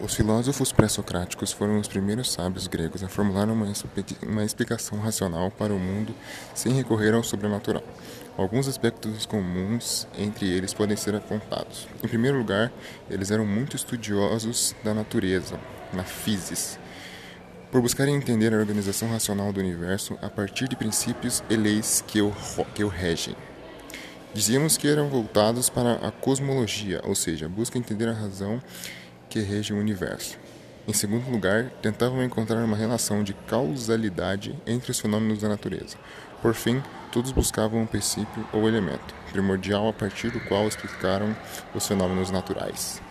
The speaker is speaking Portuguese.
Os filósofos pré-socráticos foram os primeiros sábios gregos a formular uma, uma explicação racional para o mundo sem recorrer ao sobrenatural. Alguns aspectos comuns entre eles podem ser apontados. Em primeiro lugar, eles eram muito estudiosos da natureza, na physis, por buscarem entender a organização racional do universo a partir de princípios e leis que o, que o regem. Dizíamos que eram voltados para a cosmologia, ou seja, busca entender a razão que rege o universo. Em segundo lugar, tentavam encontrar uma relação de causalidade entre os fenômenos da natureza. Por fim, todos buscavam um princípio ou elemento primordial a partir do qual explicaram os fenômenos naturais.